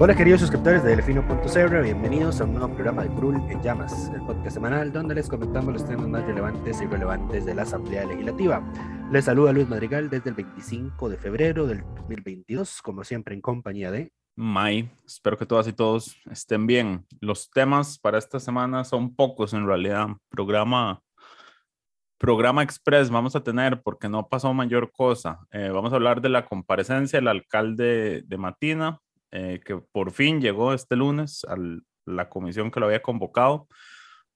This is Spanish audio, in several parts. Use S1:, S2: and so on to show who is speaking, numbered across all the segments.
S1: Hola queridos suscriptores de Delfino.cr, bienvenidos a un nuevo programa de Curul en Llamas, el podcast semanal donde les comentamos los temas más relevantes y relevantes de la Asamblea Legislativa. Les saluda Luis Madrigal desde el 25 de febrero del 2022, como siempre en compañía de...
S2: May, espero que todas y todos estén bien. Los temas para esta semana son pocos en realidad. Programa, programa express vamos a tener porque no pasó mayor cosa. Eh, vamos a hablar de la comparecencia del alcalde de Matina, eh, que por fin llegó este lunes a la comisión que lo había convocado.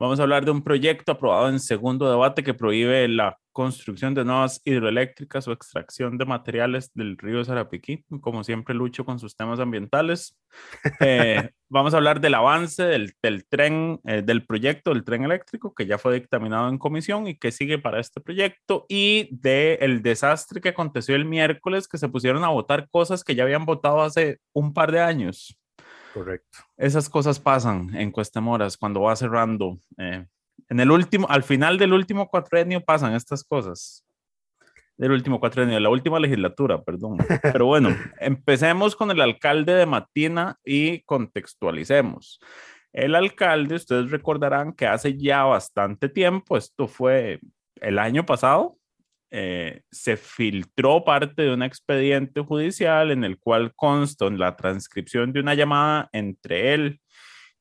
S2: Vamos a hablar de un proyecto aprobado en segundo debate que prohíbe la construcción de nuevas hidroeléctricas o extracción de materiales del río Sarapiquí. Como siempre, lucho con sus temas ambientales. Eh, vamos a hablar del avance del, del tren, eh, del proyecto del tren eléctrico que ya fue dictaminado en comisión y que sigue para este proyecto y del el desastre que aconteció el miércoles que se pusieron a votar cosas que ya habían votado hace un par de años.
S1: Correcto.
S2: Esas cosas pasan en Cuestemoras cuando va cerrando. Eh, en el último, al final del último cuatrenio pasan estas cosas. Del último cuatrenio, de la última legislatura, perdón. Pero bueno, empecemos con el alcalde de Matina y contextualicemos. El alcalde, ustedes recordarán que hace ya bastante tiempo, esto fue el año pasado, eh, se filtró parte de un expediente judicial en el cual consta la transcripción de una llamada entre él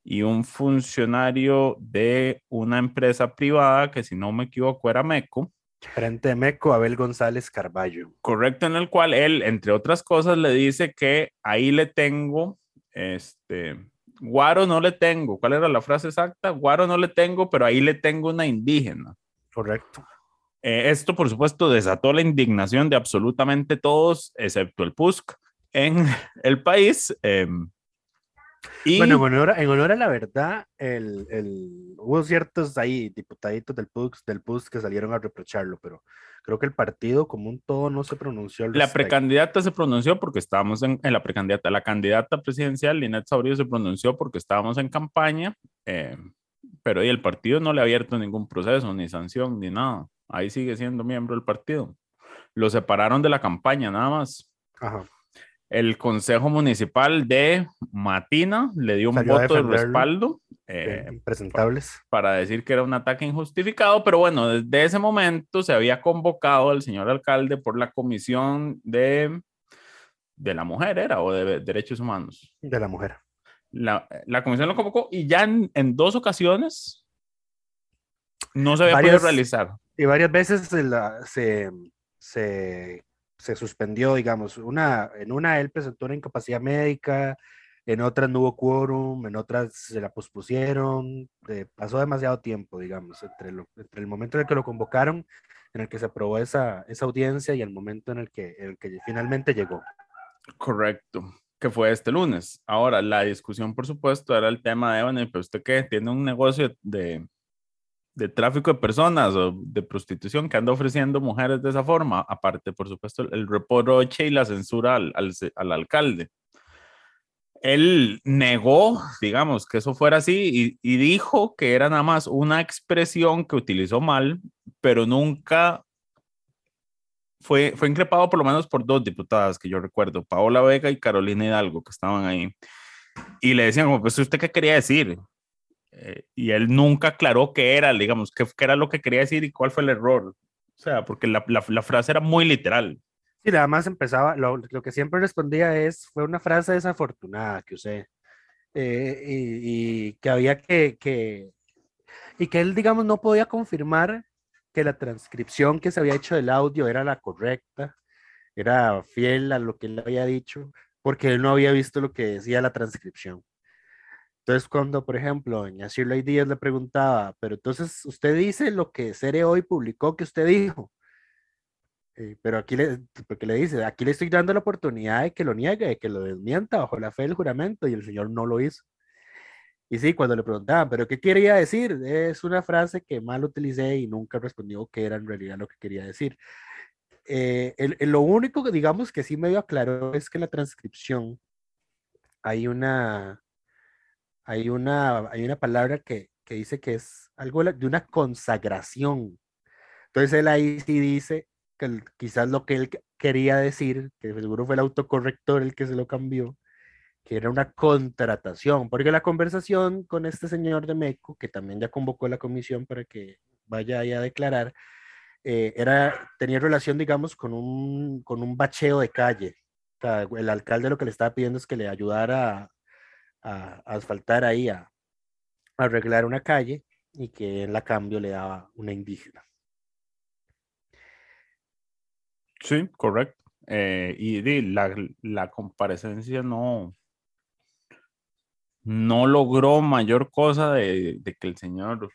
S2: y un funcionario de una empresa privada que si no me equivoco era MECO.
S1: Frente de MECO, Abel González Carballo.
S2: Correcto, en el cual él, entre otras cosas, le dice que ahí le tengo, este, guaro no le tengo. ¿Cuál era la frase exacta? Guaro no le tengo, pero ahí le tengo una indígena.
S1: Correcto.
S2: Eh, esto, por supuesto, desató la indignación de absolutamente todos, excepto el PUSC, en el país. Eh,
S1: y... Bueno, en honor, en honor, a la verdad, el, el, hubo ciertos ahí diputaditos del PUSC, del PUSC que salieron a reprocharlo, pero creo que el partido como un todo no se pronunció.
S2: la precandidata se pronunció porque estábamos en, en, la precandidata. La candidata presidencial, Linet Saurio, se pronunció porque estábamos en campaña, eh, pero y el partido no le ha abierto ningún proceso, ni sanción, ni nada ahí sigue siendo miembro del partido. Lo separaron de la campaña nada más.
S1: Ajá.
S2: El Consejo Municipal de Matina le dio un
S1: Salió
S2: voto de respaldo
S1: Eh, presentables.
S2: para decir que era un ataque injustificado, pero bueno, desde ese momento se había convocado al señor alcalde por la Comisión de, de la Mujer, ¿era? O de Derechos Humanos.
S1: De la mujer.
S2: La, la comisión lo convocó y ya en, en dos ocasiones no se había
S1: Varias-
S2: podido realizar.
S1: Y varias veces se, la- se, se, se suspendió, digamos. Una, en una él presentó una incapacidad médica, en otras no hubo quórum, en otras se la pospusieron. eh, pasó demasiado tiempo, digamos, entre, lo- entre el momento en el que lo convocaron, en el que se aprobó esa, esa audiencia y el momento en el que, en el que finalmente llegó.
S2: Correcto, que fue este lunes. Ahora, la discusión, por supuesto, era el tema de, bueno, ¿pero usted qué? ¿Tiene un negocio de, de tráfico de personas o de prostitución que anda ofreciendo mujeres de esa forma? Aparte, por supuesto, el reproche y la censura al, al, al alcalde. Él negó, digamos, que eso fuera así y, y dijo que era nada más una expresión que utilizó mal, pero nunca fue, fue increpado por lo menos por dos diputadas que yo recuerdo, Paola Vega y Carolina Hidalgo, que estaban ahí. Y le decían, como, pues, ¿usted qué quería decir? Eh, y él nunca aclaró qué era, digamos, qué, era lo que quería decir y cuál fue el error. O sea, porque la, frase era muy literal.
S1: Y nada más empezaba, lo, que siempre respondía es, fue una frase desafortunada que usé. Eh, y, y, que había que, que, y que él, digamos, no podía confirmar que la transcripción que se había hecho del audio era la correcta, era fiel a lo que él había dicho, porque él no había visto lo que decía la transcripción. Entonces, cuando, por ejemplo, doña Shirley Díaz le preguntaba, pero entonces usted dice lo que Cere hoy publicó que usted dijo, eh, pero aquí le, porque le dice, aquí le estoy dando la oportunidad de que lo niegue, de que lo desmienta bajo la fe del juramento, y el señor no lo hizo. Y sí, cuando le preguntaban, ¿pero qué quería decir? Es una frase que mal utilicé y nunca respondió qué era en realidad lo que quería decir. Eh, el, el- lo único que digamos que sí medio aclaró es que la transcripción hay una, hay una, hay una palabra que, que dice que es algo de una consagración. Entonces él ahí sí dice que quizás lo que él que- quería decir, que seguro fue el autocorrector el que se lo cambió, que era una contratación, porque la conversación con este señor de Meco, que también ya convocó la comisión para que vaya ahí a declarar, eh, era, tenía relación, digamos, con un, con un bacheo de calle. O sea, el alcalde lo que le estaba pidiendo es que le ayudara a, a asfaltar ahí, a, a arreglar una calle y que él a cambio le daba una indígena.
S2: Sí, correcto. Eh, y la, la comparecencia no, no logró mayor cosa de, de que el señor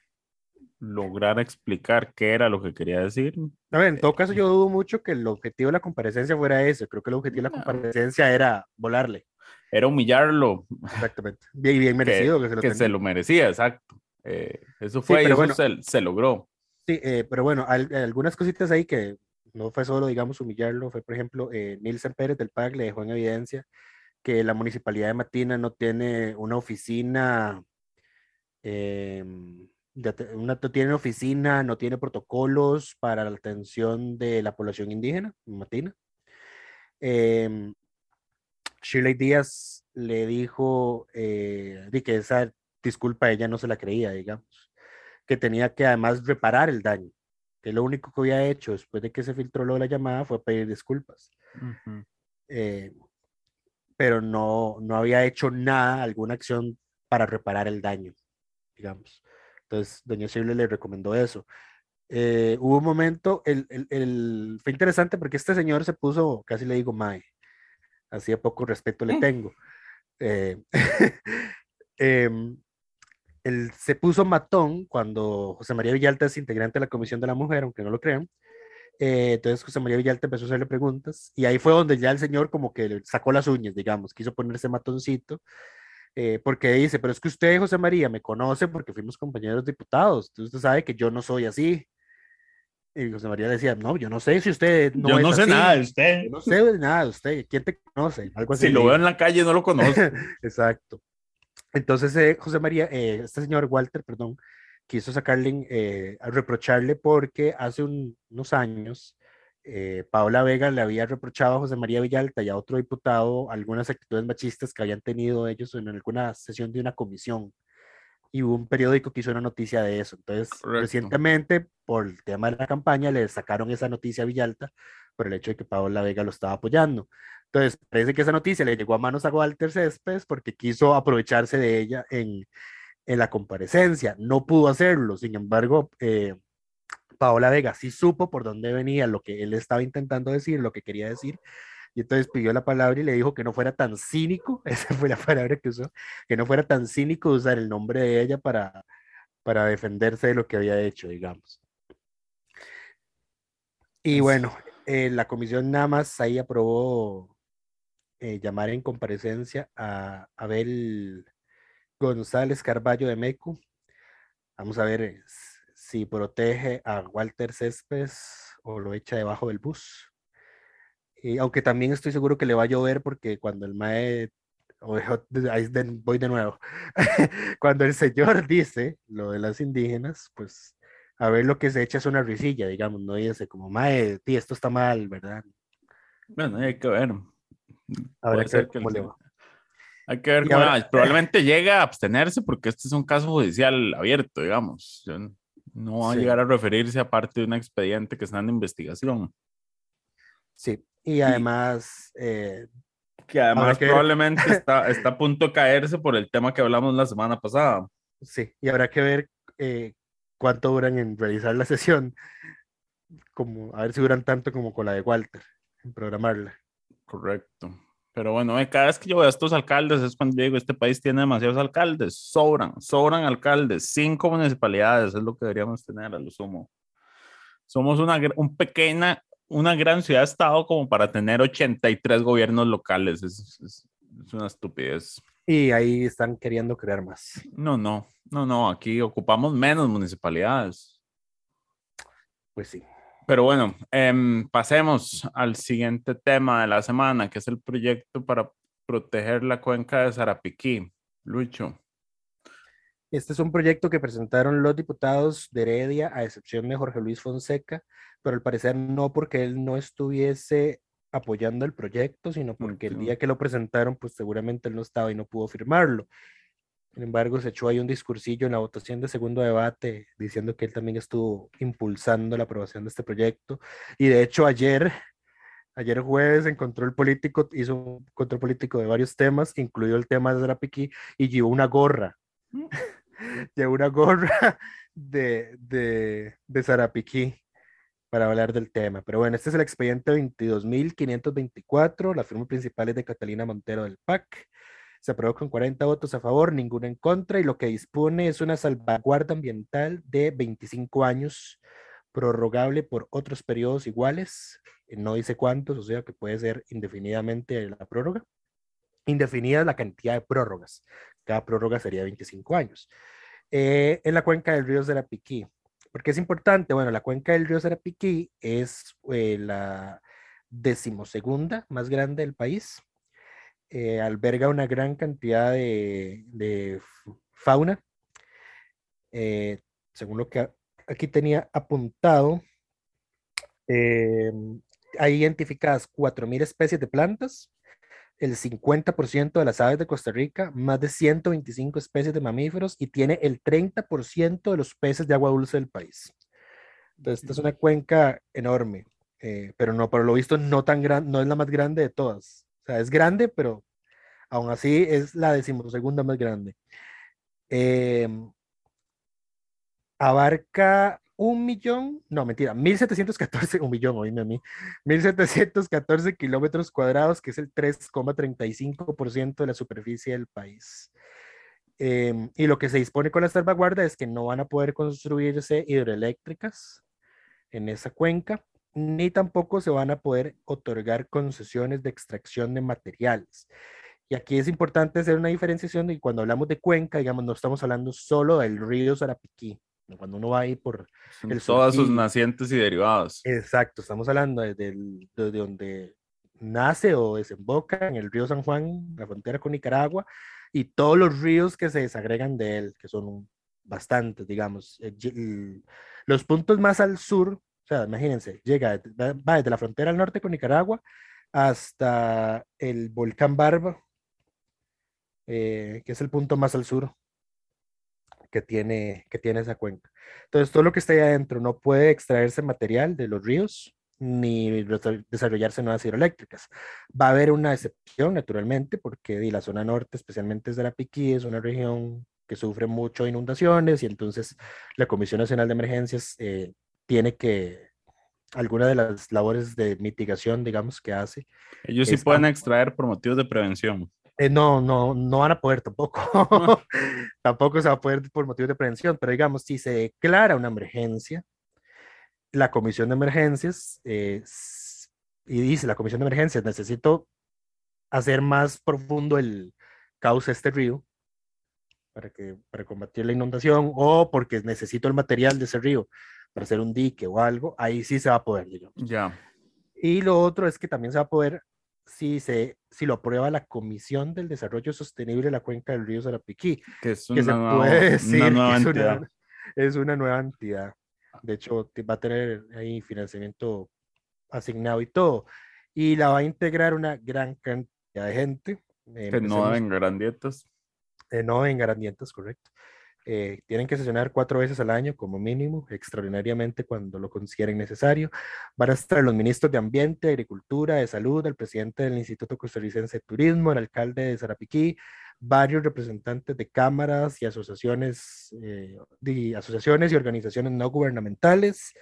S2: lograra explicar qué era lo que quería decir.
S1: A ver, en todo caso, yo dudo mucho que el objetivo de la comparecencia fuera ese. Creo que el objetivo de la comparecencia era volarle.
S2: Era humillarlo,
S1: Exactamente. Bien, bien merecido que, se lo
S2: que se lo merecía, exacto. Eh, eso fue y
S1: pero
S2: eso
S1: bueno.
S2: se, se logró.
S1: Sí, eh, pero bueno, al- algunas cositas ahí que no fue solo, digamos, humillarlo, fue, por ejemplo, eh, Nilsen Pérez del PAC le dejó en evidencia que la municipalidad de Matina no tiene una oficina, em, de una, no tiene oficina, no tiene protocolos para la atención de la población indígena en Matina. Em, Shirley Díaz le dijo eh, que esa disculpa ella no se la creía, digamos, que tenía que además reparar el daño, que lo único que había hecho después de que se filtró lo de la llamada fue pedir disculpas, eh, pero no, no había hecho nada, alguna acción para reparar el daño, digamos. Entonces, doña Shirley le recomendó eso. Eh, hubo un momento, el, el- el- fue interesante porque este señor se puso, casi le digo, Mae, hacía poco respeto le tengo. Eh, em, él se puso matón cuando José María Villalta es integrante de la Comisión de la Mujer, aunque no lo crean. Eh, entonces José María Villalta empezó a hacerle preguntas y ahí fue donde ya el señor como que sacó las uñas, digamos, quiso ponerse matoncito, eh, porque dice, pero es que usted, José María, me conoce porque fuimos compañeros diputados, entonces usted sabe que yo no soy así. Y José María decía, no, yo no sé si usted no
S2: Yo
S1: es
S2: no sé
S1: así,
S2: nada de usted.
S1: yo no sé de nada de usted, ¿quién te conoce? Algo así.
S2: Si lo veo en la calle no lo conozco.
S1: Exacto. Entonces, eh, José María, eh, este señor Walter, perdón, quiso sacarle, eh, a reprocharle porque hace un- unos años eh, Paola Vega le había reprochado a José María Villalta y a otro diputado algunas actitudes machistas que habían tenido ellos en alguna sesión de una comisión. Y hubo un periódico que hizo una noticia de eso. Entonces,
S2: Correcto.
S1: recientemente, por el tema de la campaña, le sacaron esa noticia a Villalta por el hecho de que Paola Vega lo estaba apoyando. Entonces, parece que esa noticia le llegó a manos a Walter Céspedes porque quiso aprovecharse de ella en, en la comparecencia. No pudo hacerlo, sin embargo, eh, Paola Vega sí supo por dónde venía lo que él estaba intentando decir, lo que quería decir, y entonces pidió la palabra y le dijo que no fuera tan cínico, esa fue la palabra que usó, que no fuera tan cínico usar el nombre de ella para, para defenderse de lo que había hecho, digamos. Y bueno, eh, la comisión nada más ahí aprobó eh, llamar en comparecencia a Abel González Carballo de Meco. Vamos a ver eh, si protege a Walter Céspedes o lo echa debajo del bus. Y aunque también estoy seguro que le va a llover porque cuando el mae, ahí voy de nuevo, cuando el señor dice lo de las indígenas, pues a ver lo que se echa es una risilla, digamos, no dice como, mae, tí, esto está mal, ¿verdad?
S2: Bueno, hay que ver.
S1: Habrá que ver
S2: que
S1: cómo
S2: el
S1: le va.
S2: Hay que ver
S1: Y
S2: cómo
S1: ahora-
S2: va. Probablemente llegue a abstenerse porque este es un caso judicial abierto, digamos. No va a
S1: Sí.
S2: llegar a referirse a parte de un expediente que está en investigación.
S1: Sí, y además, eh,
S2: Que además
S1: que
S2: probablemente está, está a punto de caerse por el tema que hablamos la semana pasada.
S1: sí, y habrá que ver eh, cuánto duran en realizar la sesión, como, a ver si duran tanto como con la de Walter. programarla.
S2: Correcto. Pero bueno, eh, cada vez que yo veo a estos alcaldes es cuando digo, este país tiene demasiados alcaldes, sobran, sobran alcaldes, cinco municipalidades es lo que deberíamos tener a lo sumo. Somos una, un pequeña, una gran ciudad-estado como para tener 83 gobiernos locales, es, es- es una estupidez.
S1: Y ahí están queriendo crear más.
S2: No, no, no, no, aquí ocupamos menos municipalidades.
S1: Pues sí.
S2: Pero bueno, em, pasemos al siguiente tema de la semana, que es el proyecto para proteger la cuenca de Sarapiquí. Lucho.
S1: Este es un proyecto que presentaron los diputados de Heredia, a excepción de Jorge Luis Fonseca, pero al parecer no porque él no estuviese apoyando el proyecto, sino porque el día que lo presentaron, pues seguramente él no estaba y no pudo firmarlo. Sin embargo, se echó ahí un discursillo en la votación de segundo debate diciendo que él también estuvo impulsando la aprobación de este proyecto. Y de hecho, ayer, ayer jueves, en Control Político, hizo un control político de varios temas, incluido el tema de Zarapiquí, y llevó una gorra. Llevó una gorra de, de, de Zarapiquí para hablar del tema. Pero bueno, este es el expediente 22.524. La firma principal es de Catalina Montero del PAC. Se aprobó con 40 votos a favor, ninguno en contra, y lo que dispone es una salvaguarda ambiental de 25 años, prorrogable por otros periodos iguales. No dice cuántos, o sea que puede ser indefinidamente la prórroga. Indefinida la cantidad de prórrogas. Cada prórroga sería 25 años. Eh, en la cuenca del río Serapiquí. ¿Por qué es importante? Bueno, la cuenca del río Serapiquí es eh, la decimosegunda más grande del país. Eh, alberga una gran cantidad de, de fauna. Eh, según lo que aquí tenía apuntado, hay identificadas 4.000 especies de plantas, el 50% de las aves de Costa Rica, más de 125 especies de mamíferos y tiene el 30% de los peces de agua dulce del país. Entonces, esta es una cuenca enorme, eh, pero no, por lo visto, no tan grande, no es la más grande de todas. O sea, es grande, pero aún así es la decimosegunda más grande. Em, abarca un millón, no, mentira, 1714, un millón, oíme a mí, 1714 kilómetros cuadrados, que es el 3,35% de la superficie del país. Em, y lo que se dispone con la salvaguarda es que no van a poder construirse hidroeléctricas en esa cuenca, ni tampoco se van a poder otorgar concesiones de extracción de materiales. Y aquí es importante hacer una diferenciación que cuando hablamos de cuenca, digamos, no estamos hablando solo del río Sarapiquí. Cuando uno va ahí por El
S2: todas sus nacientes y derivados.
S1: Exacto, estamos hablando desde, el- desde donde nace o desemboca en el río San Juan, la frontera con Nicaragua, y todos los ríos que se desagregan de él, que son bastantes, digamos. Eh, Los puntos más al sur, o sea, imagínense, llega, va va desde la frontera al norte con Nicaragua hasta el volcán Barba, eh, que es el punto más al sur que tiene, que tiene esa cuenca. Entonces, todo lo que está ahí adentro no puede extraerse material de los ríos ni desarrollarse nuevas hidroeléctricas. Va a haber una excepción, naturalmente, porque la zona norte, especialmente desde la Piquí, es una región que sufre mucho de inundaciones y entonces la Comisión Nacional de Emergencias eh, tiene que, alguna de las labores de mitigación, digamos, que hace,
S2: Ellos sí pueden extraer por motivos de prevención.
S1: Eh, no, no, no van a poder tampoco. tampoco se va a poder por motivos de prevención, pero digamos, si se declara una emergencia, la comisión de emergencias, eh, y dice la comisión de emergencias, necesito hacer más profundo el cauce de este río para, que, para combatir la inundación o porque necesito el material de ese río para hacer un dique o algo, ahí sí se va a poder, digamos.
S2: Ya.
S1: Y lo otro es que también se va a poder, si, se, si lo aprueba la Comisión del Desarrollo Sostenible de la Cuenca del Río Sarapiquí,
S2: Que es
S1: que
S2: una,
S1: se
S2: nueva,
S1: puede decir
S2: una nueva
S1: que es,
S2: entidad.
S1: una, es una nueva entidad. De hecho, va a tener ahí financiamiento asignado y todo. Y la va a integrar una gran cantidad de gente. eh,
S2: Que no
S1: empecemos-
S2: deben grandietas.
S1: eh, no en garantientas, correcto. Eh, tienen que sesionar cuatro veces al año como mínimo, extraordinariamente cuando lo consideren necesario. Van a estar los ministros de Ambiente, Agricultura, de Salud, el presidente del Instituto Costarricense de Turismo, el alcalde de Zarapiquí, varios representantes de cámaras y asociaciones, eh, asociaciones y organizaciones no gubernamentales.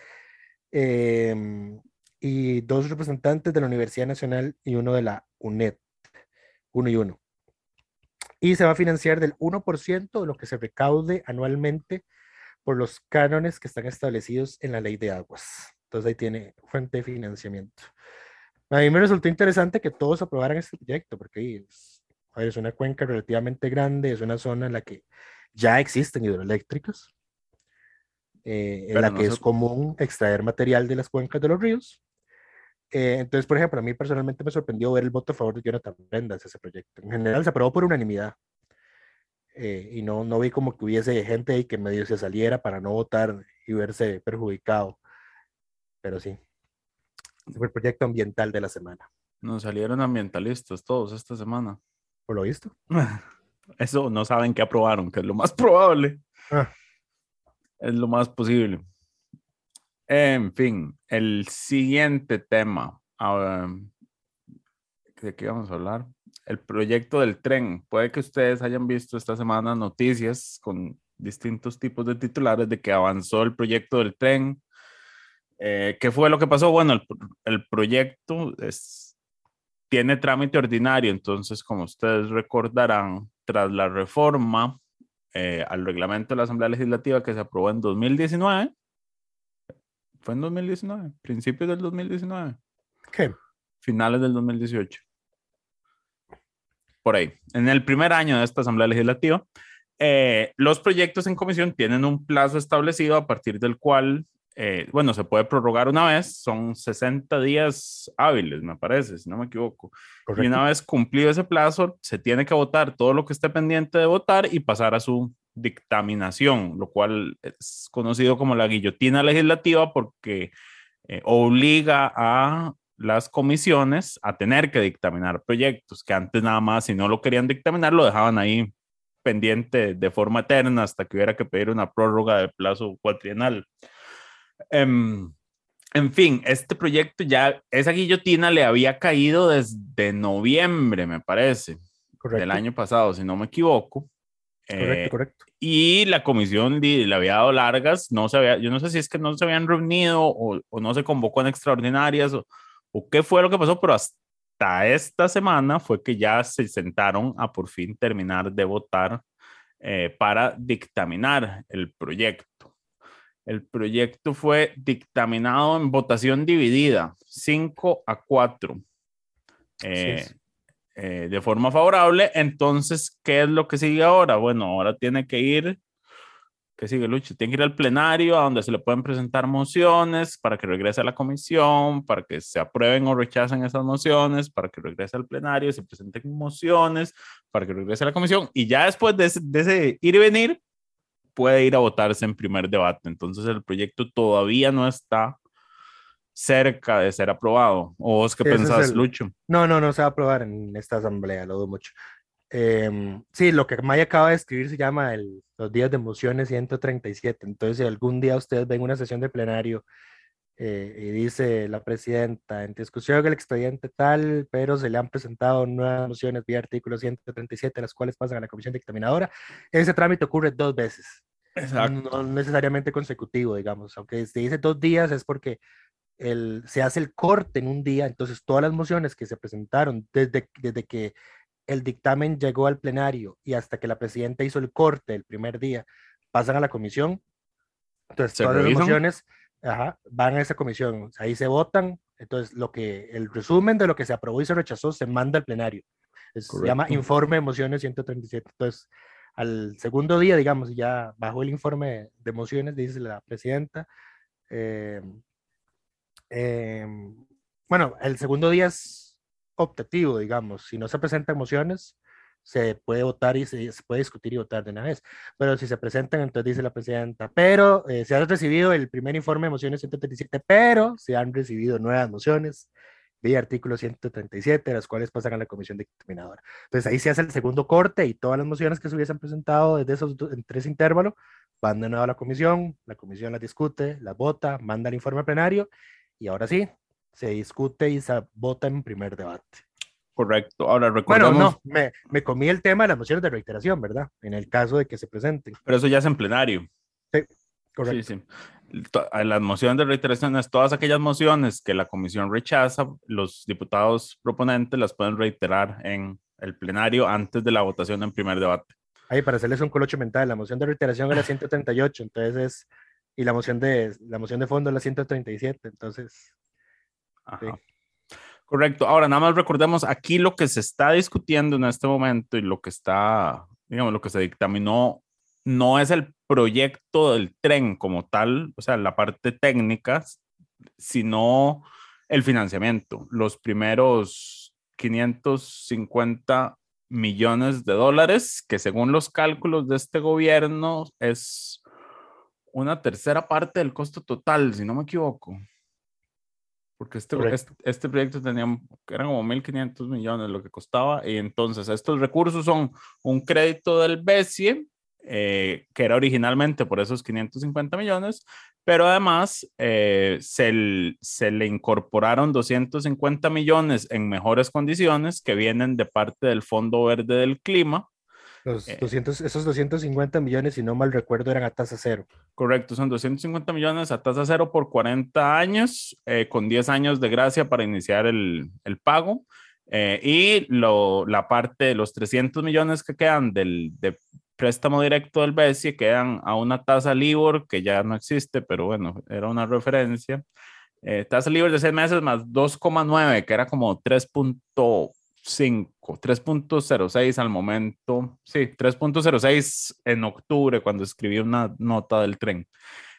S1: em, y dos representantes de la Universidad Nacional y uno de la UNED, uno y uno. Y se va a financiar del 1% de lo que se recaude anualmente por los cánones que están establecidos en la ley de aguas. Entonces ahí tiene fuente de financiamiento. A mí me resultó interesante que todos aprobaran este proyecto, porque es, es una cuenca relativamente grande, es una zona en la que ya existen hidroeléctricas, eh, en la que es común extraer material de las cuencas de los ríos. Eh, entonces, por ejemplo, a mí personalmente me sorprendió ver el voto a favor de Jonathan Prendas ese proyecto. En general se aprobó por unanimidad. Eh, y no, no vi como que hubiese gente ahí que medio se saliera para no votar y verse perjudicado. Pero sí, fue el proyecto ambiental de la semana.
S2: Nos salieron ambientalistas todos esta semana.
S1: ¿Por lo visto?
S2: Eso no saben qué aprobaron, que es lo más probable.
S1: Ah.
S2: Es lo más posible. En fin, el siguiente tema. ah, ¿De qué vamos a hablar? El proyecto del tren. Puede que ustedes hayan visto esta semana noticias con distintos tipos de titulares de que avanzó el proyecto del tren. Eh, ¿Qué fue lo que pasó? Bueno, el, proyecto tiene trámite ordinario, entonces, como ustedes recordarán, tras la reforma eh, al reglamento de la Asamblea Legislativa que se aprobó en 2019, fue en 2019, principios del 2019,
S1: ¿Qué?
S2: finales del 2018. Por ahí. En el primer año de esta Asamblea Legislativa, eh, los proyectos en comisión tienen un plazo establecido a partir del cual, eh, bueno, se puede prorrogar una vez, son 60 días hábiles, me parece, si no me equivoco. Y
S1: Correcto.
S2: una vez cumplido ese plazo, se tiene que votar todo lo que esté pendiente de votar y pasar a su dictaminación, lo cual es conocido como la guillotina legislativa porque eh, obliga a las comisiones a tener que dictaminar proyectos que antes nada más, si no lo querían dictaminar, lo dejaban ahí pendiente de forma eterna hasta que hubiera que pedir una prórroga de plazo cuatrienal. Em, en fin, este proyecto ya, esa guillotina le había caído desde noviembre, me parece,
S1: Correcto.
S2: del año pasado, si no me equivoco.
S1: Correcto,
S2: Eh,
S1: correcto.
S2: y la comisión le había dado largas, no se había, yo no sé si es que no se habían reunido o, o no se convocó en extraordinarias o, o qué fue lo que pasó, pero hasta esta semana fue que ya se sentaron a por fin terminar de votar eh, para dictaminar el proyecto. El proyecto fue dictaminado en votación dividida, 5 a 4. Eh,
S1: es.
S2: Eh, de forma favorable. Entonces, ¿qué es lo que sigue ahora? Bueno, ahora tiene que ir, ¿qué sigue Lucho? Tiene que ir al plenario a donde se le pueden presentar mociones para que regrese a la comisión, para que se aprueben o rechacen esas mociones, para que regrese al plenario, se presenten mociones, para que regrese a la comisión y ya después de ese, de ese ir y venir, puede ir a votarse en primer debate. Entonces, el proyecto todavía no está cerca de ser aprobado. ¿O vos qué
S1: ese es
S2: pensás,
S1: el-
S2: Lucho?
S1: No, no, no se va a aprobar en esta asamblea, lo dudo mucho. Em, sí, lo que Maya acaba de escribir se llama el, los días de mociones 137. Entonces, si algún día ustedes ven una sesión de plenario eh, y dice la presidenta, en discusión el expediente tal, pero se le han presentado nuevas mociones vía artículo 137, las cuales pasan a la comisión dictaminadora, ese trámite ocurre dos veces. No necesariamente consecutivo, digamos. Aunque se dice dos días es porque el, se hace el corte en un día, entonces todas las mociones que se presentaron desde, desde que el dictamen llegó al plenario y hasta que la presidenta hizo el corte el primer día, pasan a la comisión. Entonces
S2: ¿Se
S1: todas las mociones ajá, van a esa comisión, ahí se votan, entonces lo que el resumen de lo que se aprobó y se rechazó se manda al plenario. Es- se llama informe de mociones 137. Entonces, al segundo día, digamos, ya bajo el informe de mociones, dice la presidenta, eh, em, bueno, el segundo día es optativo, digamos. Si no se presentan mociones, se puede votar y se, se puede discutir y votar de una vez. Pero si se presentan, entonces dice la presidenta, pero eh, se ha recibido el primer informe de mociones 137, pero se han recibido nuevas mociones vía artículo 137, las cuales pasan a la comisión dictaminadora. Entonces ahí se hace el segundo corte y todas las mociones que se hubiesen presentado desde esos do- en tres intervalos van de nuevo a la comisión, la comisión las discute, las vota, manda el informe plenario y ahora sí, se discute y se vota en primer debate.
S2: Correcto. Ahora
S1: Bueno,
S2: recordemos,
S1: no, me, me comí el tema de las mociones de reiteración, ¿verdad? En el caso de que se presenten.
S2: pero eso ya es en plenario.
S1: Correcto.
S2: Sí, sí. las mociones de reiteración es todas aquellas mociones que la comisión rechaza, los diputados proponentes las pueden reiterar en el plenario antes de la votación en primer debate.
S1: Ahí, para hacerles un colocho mental, la moción de reiteración es la 138, entonces es, y la moción de, la moción de fondo es la 137, entonces,
S2: Ajá. Correcto. Ahora, nada más recordemos aquí lo que se está discutiendo en este momento y lo que está, digamos, lo que se dictaminó no es el proyecto del tren como tal, o sea, la parte técnica, sino el financiamiento. Los primeros 550 millones de dólares, que según los cálculos de este gobierno es una tercera parte del costo total, si no me equivoco. Porque este, este, este proyecto tenía, eran como 1.500 millones lo que costaba, y entonces estos recursos son un crédito del BESIE, eh, que era originalmente por esos 550 millones, pero además eh, se, se le incorporaron 250 millones en mejores condiciones que vienen de parte del Fondo Verde del Clima.
S1: Los
S2: Eh.
S1: 200, esos 250 millones, si no mal recuerdo, eran a tasa cero.
S2: Correcto, son 250 millones a tasa cero por 40 años, eh, con 10 años de gracia para iniciar el, el pago. Eh, y lo, la parte de los 300 millones que quedan del de préstamo directo del BESIE quedan a una tasa LIBOR que ya no existe, pero bueno, era una referencia. Eh, tasa LIBOR de 6 meses más 2,9, que era como 3.5, 3.06 al momento. Sí, 3.06 en octubre cuando escribí una nota del tren.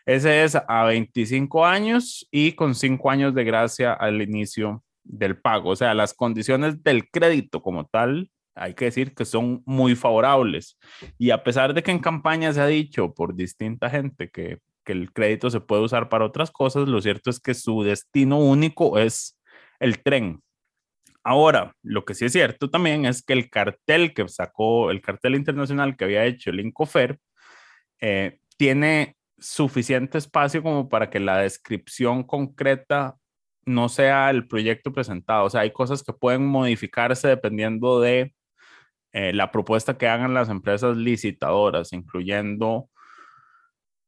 S2: Ese es a 25 años y con 5 años de gracia al inicio del pago. O sea, las condiciones del crédito como tal, hay que decir que son muy favorables. Y a pesar de que en campaña se ha dicho por distinta gente que, que el crédito se puede usar para otras cosas, lo cierto es que su destino único es el tren. Ahora, lo que sí es cierto también es que el cartel que sacó, el cartel internacional que había hecho el Incofer, eh, tiene suficiente espacio como para que la descripción concreta no sea el proyecto presentado. O sea, hay cosas que pueden modificarse dependiendo de eh, la propuesta que hagan las empresas licitadoras, incluyendo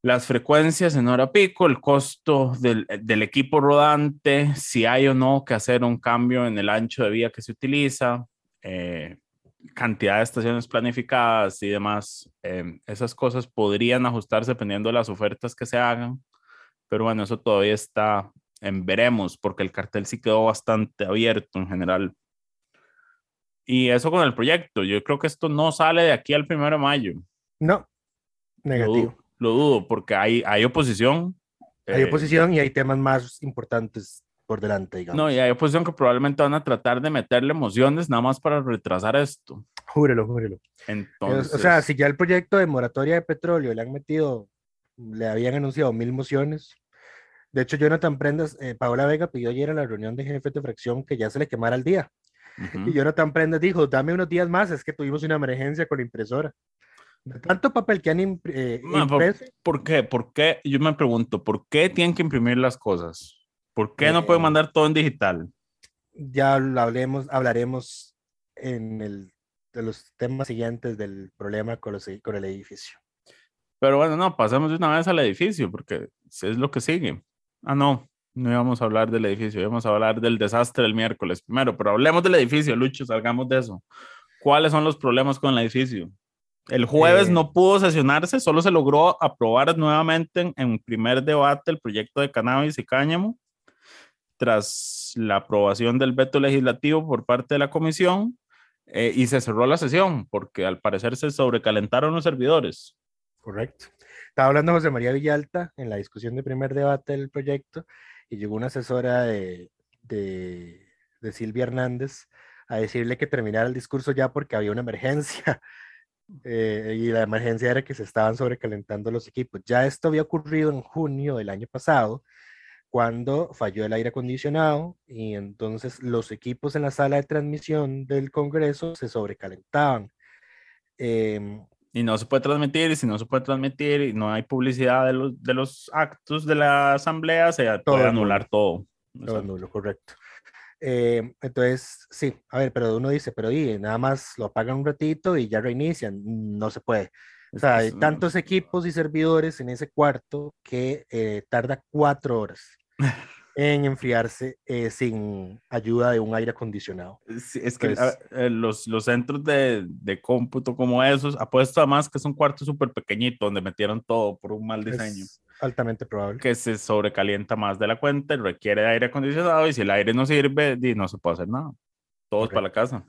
S2: las frecuencias en hora pico, el costo del, del, equipo rodante, si hay o no que hacer un cambio en el ancho de vía que se utiliza, eh, cantidad de estaciones planificadas y demás. Eh, esas cosas podrían ajustarse dependiendo de las ofertas que se hagan, pero bueno, eso todavía está en veremos, porque el cartel sí quedó bastante abierto en general. Y eso con el proyecto, yo creo que esto no sale de aquí al primero de mayo.
S1: No, negativo.
S2: Dudo, lo dudo porque hay, hay oposición.
S1: Hay eh, oposición y hay temas más importantes por delante, digamos.
S2: No, y hay oposición que probablemente van a tratar de meterle emociones nada más para retrasar esto.
S1: Júrelo, júrelo.
S2: Entonces,
S1: o sea, si ya el proyecto de moratoria de petróleo le han metido, le habían anunciado mil mociones. De hecho, Jonathan Prendas, eh, Paola Vega pidió ayer en la reunión de jefes de fracción que ya se le quemara el día. Uh -huh. Y Jonathan Prendas dijo, dame unos días más, es que tuvimos una emergencia con la impresora. Tanto papel que han eh,
S2: impreso. ¿Por qué? ¿Por qué? Yo me pregunto, ¿por qué tienen que imprimir las cosas? ¿Por qué no pueden mandar todo en digital?
S1: Ya lo hablemos, hablaremos en el, de los temas siguientes del problema con, los, con el edificio.
S2: Pero bueno, no, pasemos de una vez al edificio, porque es lo que sigue. Ah, no, no íbamos a hablar del edificio, íbamos a hablar del desastre del miércoles primero, pero hablemos del edificio, Lucho, salgamos de eso. ¿Cuáles son los problemas con el edificio? El jueves eh, no pudo sesionarse, solo se logró aprobar nuevamente en, en, primer debate el proyecto de cannabis y cáñamo, tras la aprobación del veto legislativo por parte de la comisión, eh, y se cerró la sesión, porque al parecer se sobrecalentaron los servidores.
S1: Correcto. Estaba hablando José María Villalta en la discusión de primer debate del proyecto, y llegó una asesora de, de, de Silvia Hernández a decirle que terminara el discurso ya porque había una emergencia. Eh, y la emergencia era que se estaban sobrecalentando los equipos. Ya esto había ocurrido en junio del año pasado, cuando falló el aire acondicionado y entonces los equipos en la sala de transmisión del Congreso se sobrecalentaban. Eh,
S2: y no se puede transmitir, y si no se puede transmitir y no hay publicidad de los, de los actos de la asamblea, se
S1: todo
S2: puede anular
S1: nulo.
S2: todo.
S1: Todo nulo, correcto. Eh, entonces, sí, a ver, pero uno dice, pero y, nada más lo apagan un ratito y ya reinician. No se puede. O sea, hay tantos equipos y servidores en ese cuarto que eh, tarda cuatro horas en enfriarse eh, sin ayuda de un aire acondicionado.
S2: es que eh, los, los centros de, de, cómputo como esos, apuesto además que es un cuarto súper pequeñito donde metieron todo por un mal diseño.
S1: altamente probable.
S2: Que se sobrecalienta más de la cuenta, requiere de aire acondicionado y si el aire no sirve, no se puede hacer nada. Todos para la casa.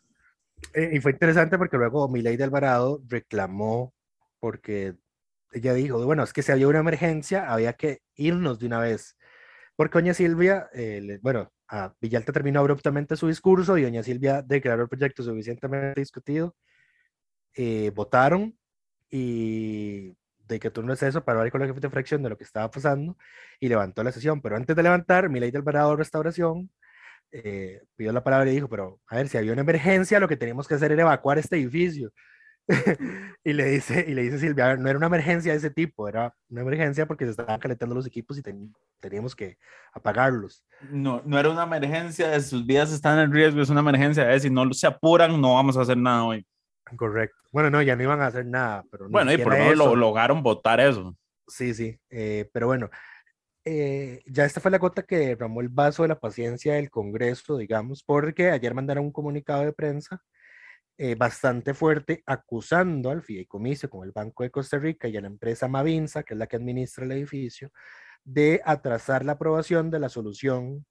S1: y fue interesante porque luego Miley de Alvarado reclamó porque ella dijo, bueno, es que si había una emergencia, había que irnos de una vez. Porque doña Silvia, eh, bueno, Villalta terminó abruptamente su discurso y doña Silvia declaró el proyecto suficientemente discutido. Eh, votaron y de que turno es eso para hablar con la jefe de fracción de lo que estaba pasando y levantó la sesión. Pero antes de levantar, mi ley del Alvarado Restauración eh, pidió la palabra y dijo, pero a ver, si había una emergencia, lo que teníamos que hacer era evacuar este edificio. y le dice, y le dice Silvia, no era una emergencia de ese tipo, era una emergencia porque se estaban calentando los equipos y teníamos que apagarlos.
S2: No, no era una emergencia de sus vidas están en riesgo, es una emergencia de si no se apuran, no vamos a hacer nada hoy.
S1: Correcto. Bueno, no, ya no iban a hacer nada, pero
S2: bueno, y por lo lo lograron votar eso.
S1: Sí, sí, eh, pero bueno, eh, ya esta fue la gota que derramó el vaso de la paciencia del Congreso, digamos, porque ayer mandaron un comunicado de prensa eh, bastante fuerte acusando al fideicomiso con el Banco de Costa Rica y a la empresa Mavinsa, que es la que administra el edificio, de atrasar la aprobación de la solución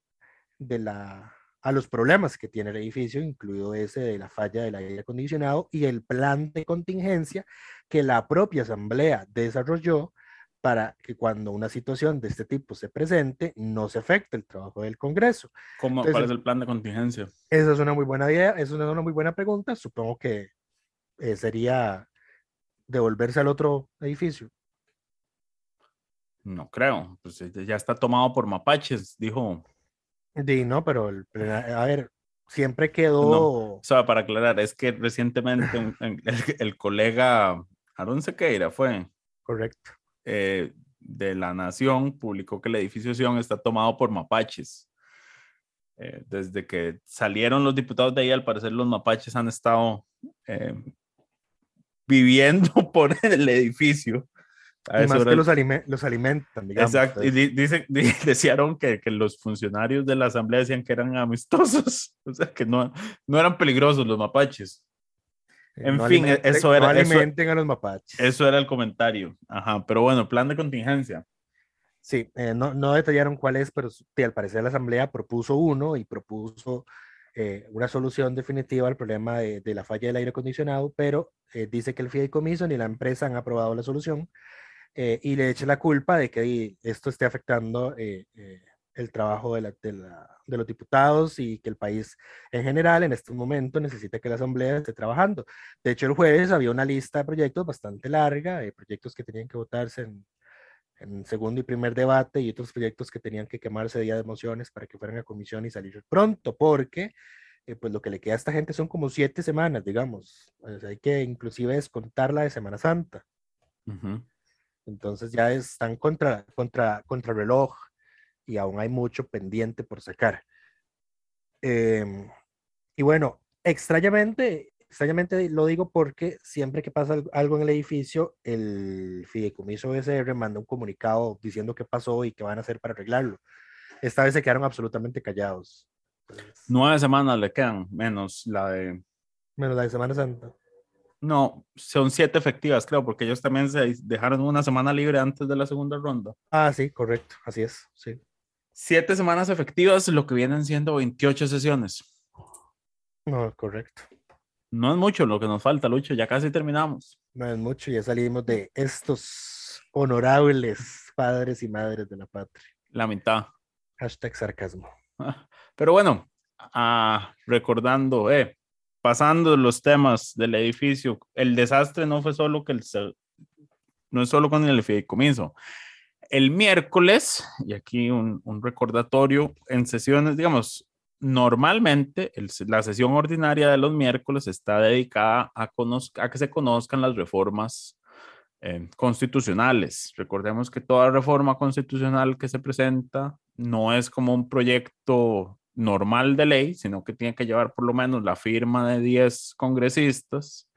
S1: de la, a los problemas que tiene el edificio, incluido ese de la falla del aire acondicionado y el plan de contingencia que la propia asamblea desarrolló para que cuando una situación de este tipo se presente, no se afecte el trabajo del Congreso.
S2: ¿Cómo, ¿Cuál es el plan de contingencia?
S1: Esa es una muy buena idea, es una, una muy buena pregunta. Supongo que eh, sería devolverse al otro edificio.
S2: No creo, pues eh, ya está tomado por mapaches, dijo.
S1: Sí, no, pero el, a ver, siempre quedó.
S2: o sea, para aclarar, es que recientemente el, el, colega Aaron Sequeira fue.
S1: Correcto
S2: eh, de la Nación publicó que el edificio Sion está tomado por mapaches. Eh, desde que salieron los diputados de ahí, al parecer los mapaches han estado eh, viviendo por el edificio.
S1: Además que los, los, alimentan, digamos.
S2: Exacto, y dice, decían que, que, los funcionarios de la asamblea decían que eran amistosos, o sea, que no, no eran peligrosos los mapaches. En fin, eso era.
S1: alimenten a los mapaches.
S2: Eso era el comentario. Ajá, pero bueno, plan de contingencia.
S1: Sí, eh, no, no, detallaron cuál es, pero al parecer la Asamblea propuso uno y propuso eh, una solución definitiva al problema de, de, la falla del aire acondicionado, pero eh, dice que el fideicomiso ni la empresa han aprobado la solución y le echa la culpa de que esto esté afectando el trabajo de, la, de, los diputados y que el país en general en este momento necesita que la Asamblea esté trabajando. De hecho, el jueves había una lista de proyectos bastante larga, de proyectos que tenían que votarse en, en segundo y primer debate y otros proyectos que tenían que quemarse día de mociones para que fueran a comisión y salir pronto, porque eh, pues lo que le queda a esta gente son como siete semanas, digamos. hay que inclusive descontarla de Semana Santa. Entonces ya están contra, contra, contra reloj y aún hay mucho pendiente por sacar. Em, y bueno, extrañamente, extrañamente lo digo porque siempre que pasa algo en el edificio, el fideicomiso SR manda un comunicado diciendo qué pasó y qué van a hacer para arreglarlo. Esta vez se quedaron absolutamente callados.
S2: Nueve semanas le quedan, menos la de...
S1: Menos la de Semana Santa.
S2: No, son siete efectivas, creo, porque ellos también se dejaron una semana libre antes de la segunda ronda.
S1: Ah, sí, correcto, así es, sí.
S2: Siete semanas efectivas, lo que vienen siendo 28 sesiones.
S1: No, correcto.
S2: No es mucho lo que nos falta, Lucho, ya casi terminamos.
S1: No es mucho, ya salimos de estos honorables padres y madres de la patria.
S2: La mitad.
S1: Hashtag sarcasmo.
S2: Pero bueno, ah, recordando, eh, pasando los temas del edificio, el desastre no fue solo que el, no es solo con el fideicomiso, el miércoles, y aquí un, recordatorio, en sesiones, digamos, normalmente la sesión ordinaria de los miércoles está dedicada a, a que se conozcan las reformas eh, constitucionales. Recordemos que toda reforma constitucional que se presenta no es como un proyecto normal de ley, sino que tiene que llevar por lo menos la firma de 10 congresistas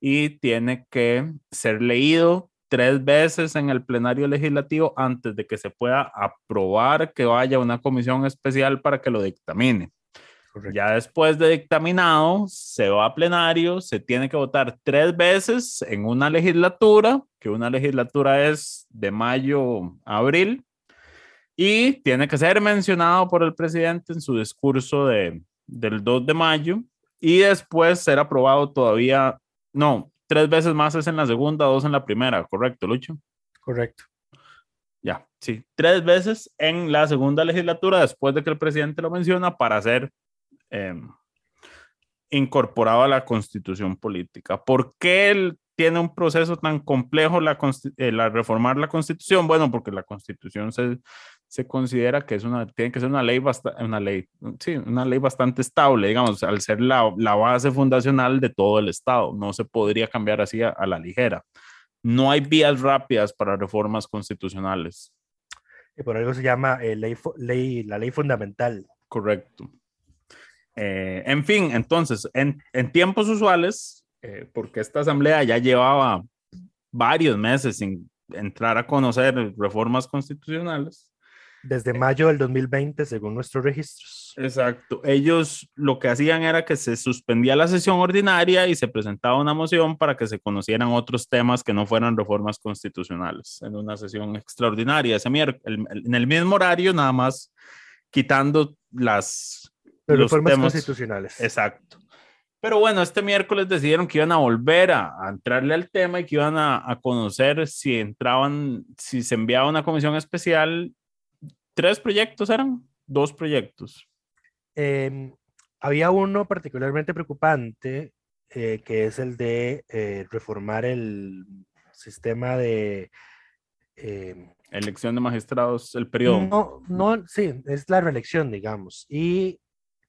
S2: y tiene que ser leído tres veces en el plenario legislativo antes de que se pueda aprobar que vaya una comisión especial para que lo dictamine. Ya después de dictaminado, se va a plenario, se tiene que votar tres veces en una legislatura, que una legislatura es de mayo a abril, y tiene que ser mencionado por el presidente en su discurso de, del 2 de mayo, y después ser aprobado todavía, no, tres veces más es en la segunda, dos en la primera, ¿correcto, Lucho?
S1: Correcto.
S2: Ya, sí, tres veces en la segunda legislatura después de que el presidente lo menciona para ser Em, incorporado a la constitución política. ¿Por qué él tiene un proceso tan complejo la, eh, la reformar la constitución? Bueno, porque la constitución se, se considera que es una, tiene que ser una ley, una ley, sí, una ley bastante estable, digamos, al ser la, la, base fundacional de todo el Estado. No se podría cambiar así a, la ligera. No hay vías rápidas para reformas constitucionales.
S1: Y por algo se llama eh, ley, ley, la ley fundamental.
S2: Correcto. Eh, en fin, entonces, en, en tiempos usuales, eh, porque esta asamblea ya llevaba varios meses sin entrar a conocer reformas constitucionales.
S1: Desde eh, mayo del 2020, según nuestros registros.
S2: Exacto. Ellos lo que hacían era que se suspendía la sesión ordinaria y se presentaba una moción para que se conocieran otros temas que no fueran reformas constitucionales en una sesión extraordinaria ese miércoles, en el mismo horario, nada más quitando las
S1: pero reformas constitucionales.
S2: Exacto. Pero bueno, este miércoles decidieron que iban a volver a, entrarle al tema y que iban a, conocer si entraban, si se enviaba una comisión especial. ¿Tres proyectos eran? Dos proyectos.
S1: Em, había uno particularmente preocupante, eh, que es el de eh, reformar el sistema de...
S2: Em, Elección de magistrados, el periodo.
S1: No, no, sí, es la reelección, digamos. Y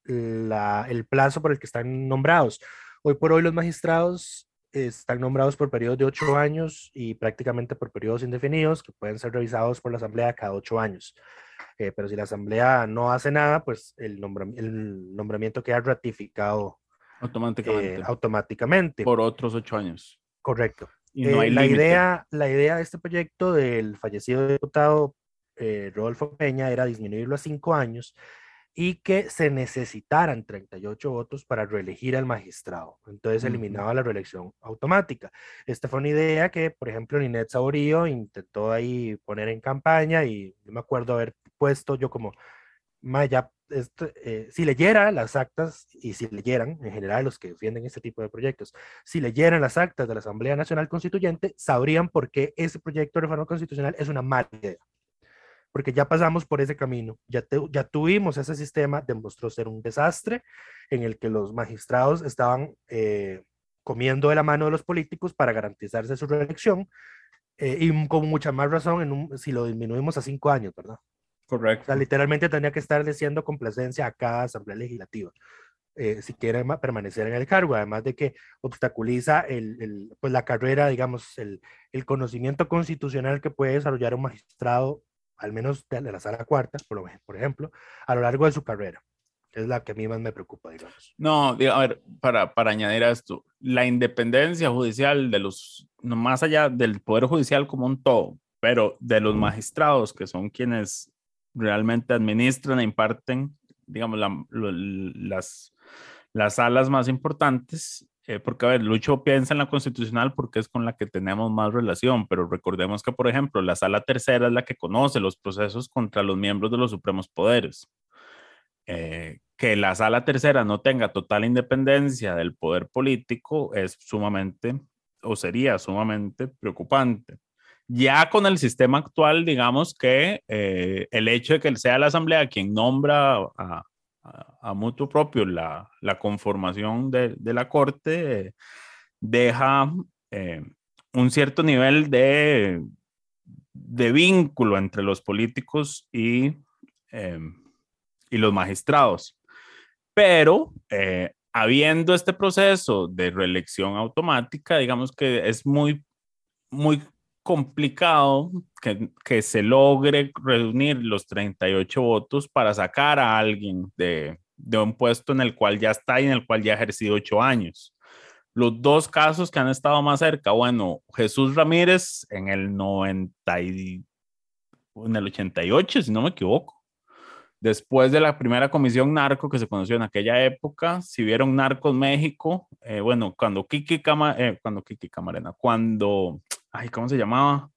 S1: la, el plazo por el que están nombrados. Hoy por hoy los magistrados están nombrados por periodos de ocho años y prácticamente por periodos indefinidos que pueden ser revisados por la Asamblea cada ocho años. Eh, pero si la Asamblea no hace nada, pues el, el nombramiento queda ratificado
S2: automáticamente.
S1: Eh, automáticamente.
S2: Por otros ocho años.
S1: Correcto. Y no hay eh, la, idea, la idea de este proyecto del fallecido diputado Rodolfo Peña era disminuirlo a cinco años y que se necesitaran 38 votos para reelegir al magistrado. Entonces eliminaba la reelección automática. Esta fue una idea que, por ejemplo, Ninette Saborío intentó ahí poner en campaña y yo me acuerdo haber puesto yo como, Maya, eh, si leyera las actas y si leyeran, en general los que defienden este tipo de proyectos, si leyeran las actas de la Asamblea Nacional Constituyente, sabrían por qué ese proyecto de reforma constitucional es una mala idea porque ya pasamos por ese camino, ya, ya tuvimos ese sistema, demostró ser un desastre en el que los magistrados estaban eh, comiendo de la mano de los políticos para garantizarse su reelección eh, y con mucha más razón en un, si lo disminuimos a cinco años, ¿verdad?
S2: Correcto.
S1: O sea, literalmente tenía que estar diciendo complacencia a cada asamblea legislativa. Eh, si quiere permanecer en el cargo, además de que obstaculiza el, el, pues la carrera, digamos, el, el, conocimiento constitucional que puede desarrollar un magistrado al menos de la sala cuarta, por, por ejemplo, a lo largo de su carrera. Es la que a mí más me preocupa, digamos.
S2: No, a ver, para, para añadir a esto, la independencia judicial de los, no más allá del Poder Judicial como un todo, pero de los magistrados, que son quienes realmente administran e imparten, digamos, las, las salas más importantes, eh, porque, a ver, Lucho piensa en la constitucional porque es con la que tenemos más relación, pero recordemos que, por ejemplo, la sala tercera es la que conoce los procesos contra los miembros de los supremos poderes. Eh, que la sala tercera no tenga total independencia del poder político es sumamente, o sería sumamente preocupante. Ya con el sistema actual, digamos que eh, el hecho de que sea la Asamblea quien nombra a, a, mutuo propio la, conformación de, la Corte deja eh, un cierto nivel de, vínculo entre los políticos y, eh, y los magistrados. Pero habiendo este proceso de reelección automática, digamos que es muy, muy complicado que, que, se logre reunir los 38 votos para sacar a alguien de, de, un puesto en el cual ya está y en el cual ya ha ejercido ocho años. Los dos casos que han estado más cerca, bueno, Jesús Ramírez en el 90 y, en el 88, si no me equivoco. Después de la primera comisión narco que se conoció en aquella época, si vieron Narcos México, eh, bueno, cuando Kiki, Cama, eh, cuando Kiki Camarena, cuando, ay, ¿cómo se llamaba?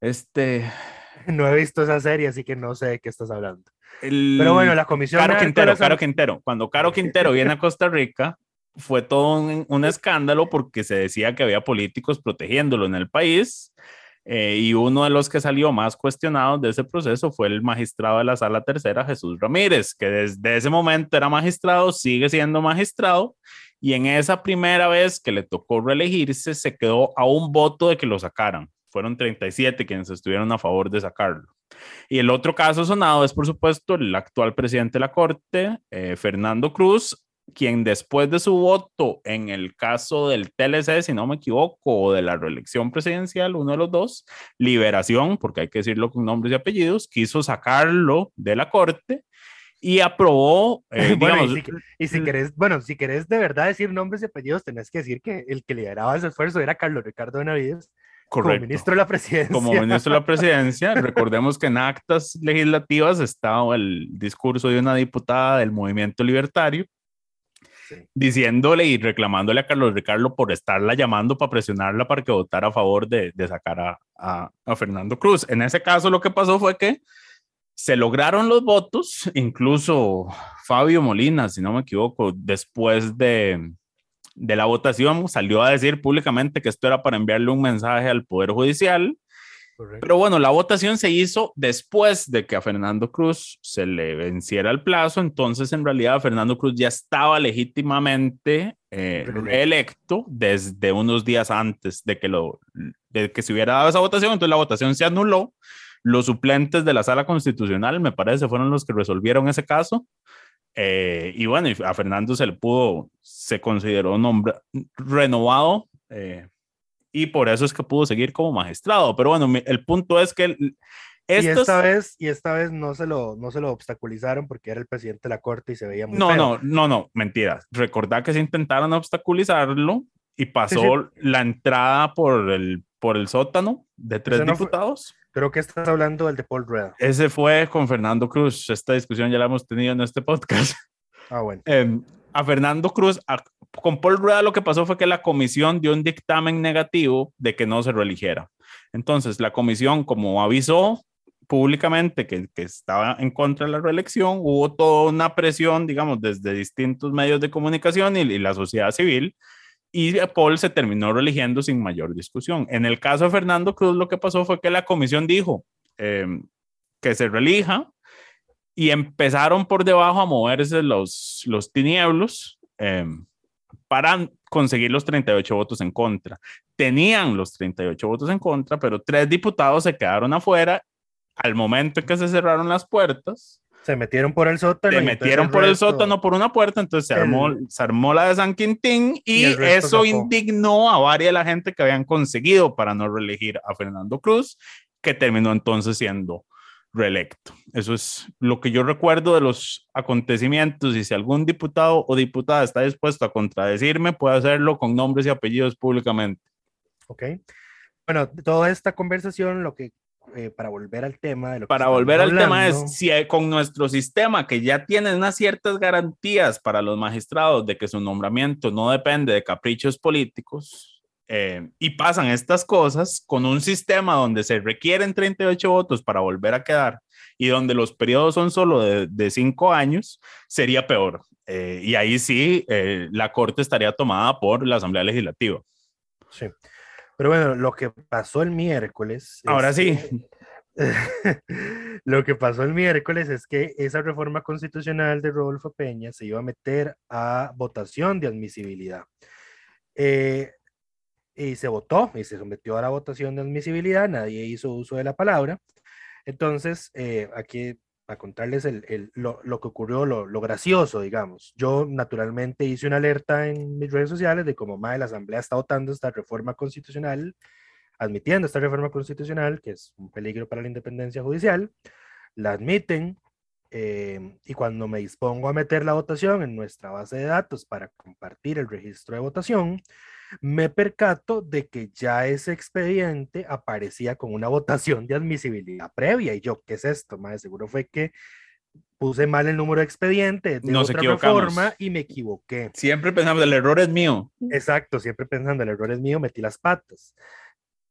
S2: Este...
S1: No he visto esa serie, así que no sé de qué estás hablando. Pero bueno, la comisión...
S2: Caro Quintero, Caro Quintero. Cuando Caro Quintero viene a Costa Rica, fue todo un, un, escándalo porque se decía que había políticos protegiéndolo en el país. Eh, y uno de los que salió más cuestionado de ese proceso fue el magistrado de la Sala Tercera, Jesús Ramírez, que desde ese momento era magistrado, sigue siendo magistrado, y en esa primera vez que le tocó reelegirse, se quedó a un voto de que lo sacaran. Fueron 37 quienes estuvieron a favor de sacarlo. Y el otro caso sonado es, por supuesto, el actual presidente de la Corte, eh, Fernando Cruz, quien después de su voto en el caso del TLC, si no me equivoco, o de la reelección presidencial, uno de los dos, Liberación, porque hay que decirlo con nombres y apellidos, quiso sacarlo de la corte y aprobó, eh,
S1: bueno, y, si, querés, bueno, si querés de verdad decir nombres y apellidos, tenés que decir que el que lideraba ese esfuerzo era Carlos Ricardo Benavides, Correcto. Como ministro de la presidencia.
S2: Como ministro de la presidencia, recordemos que en actas legislativas estaba el discurso de una diputada del movimiento libertario diciéndole y reclamándole a Carlos Ricardo por estarla llamando para presionarla para que votara a favor de, de sacar a, a, a, Fernando Cruz. En ese caso lo que pasó fue que se lograron los votos, incluso Fabio Molina, si no me equivoco, después de, de la votación salió a decir públicamente que esto era para enviarle un mensaje al Poder Judicial. Pero bueno, la votación se hizo después de que a Fernando Cruz se le venciera el plazo, entonces en realidad Fernando Cruz ya estaba legítimamente eh, reelecto desde unos días antes de que, lo, de que se hubiera dado esa votación, entonces la votación se anuló. Los suplentes de la sala constitucional, me parece, fueron los que resolvieron ese caso. Eh, y bueno, a Fernando se le pudo, se consideró nombre renovado eh, y por eso es que pudo seguir como magistrado. Pero bueno, el punto es que...
S1: y esta vez, y esta vez no se lo, no se lo obstaculizaron porque era el presidente de la corte y se veía muy
S2: No, feo. no, no, no, mentiras. Recordad que se intentaron obstaculizarlo y pasó sí, sí. la entrada por el, por el sótano de tres diputados.
S1: Fue, creo que estás hablando del de Paul Rueda.
S2: Ese fue con Fernando Cruz. Esta discusión ya la hemos tenido en este podcast.
S1: Ah, bueno.
S2: Eh, a Fernando Cruz, a, con Paul Rueda lo que pasó fue que la comisión dio un dictamen negativo de que no se reeligiera. Entonces, la comisión, como avisó públicamente que, que, estaba en contra de la reelección, hubo toda una presión, digamos, desde distintos medios de comunicación y, y la sociedad civil, y Paul se terminó reeligiendo sin mayor discusión. En el caso de Fernando Cruz, lo que pasó fue que la comisión dijo eh, que se reelija y empezaron por debajo a moverse los, los tinieblos. Eh, para conseguir los 38 votos en contra. Tenían los 38 votos en contra, pero tres diputados se quedaron afuera al momento en que se cerraron las puertas.
S1: Se metieron por el sótano.
S2: Se metieron por el sótano por una puerta, entonces se armó, el, se armó la de San Quintín y, y eso sacó. indignó a varias de la gente que habían conseguido para no reelegir a Fernando Cruz, que terminó entonces siendo reelecto. Eso es lo que yo recuerdo de los acontecimientos y si algún diputado o diputada está dispuesto a contradecirme, puede hacerlo con nombres y apellidos públicamente.
S1: Ok. Bueno, toda esta conversación, lo que eh, para volver al tema de lo
S2: para volver al hablando, tema es si hay, con nuestro sistema que ya tiene unas ciertas garantías para los magistrados de que su nombramiento no depende de caprichos políticos, eh, y pasan estas cosas con un sistema donde se requieren 38 votos para volver a quedar y donde los periodos son solo de, de cinco años, sería peor. Eh, y ahí sí, eh, la Corte estaría tomada por la Asamblea Legislativa.
S1: Sí. Pero bueno, lo que pasó el miércoles.
S2: Ahora es sí.
S1: Lo que pasó el miércoles es que esa reforma constitucional de Rodolfo Peña se iba a meter a votación de admisibilidad. Eh, y se votó y se sometió a la votación de admisibilidad, nadie hizo uso de la palabra. Entonces, eh, aquí a contarles el, el, lo, lo, que ocurrió, lo, lo, gracioso, digamos. Yo naturalmente hice una alerta en mis redes sociales de cómo más la Asamblea está votando esta reforma constitucional, admitiendo esta reforma constitucional, que es un peligro para la independencia judicial, la admiten, eh, y cuando me dispongo a meter la votación en nuestra base de datos para compartir el registro de votación, me percato de que ya ese expediente aparecía con una votación de admisibilidad previa. Y yo, ¿qué es esto? Más seguro fue que puse mal el número de expediente de
S2: Nos
S1: otra reforma y me equivoqué.
S2: Siempre pensamos, el error es mío.
S1: Exacto, siempre pensando, el error es mío, metí las patas.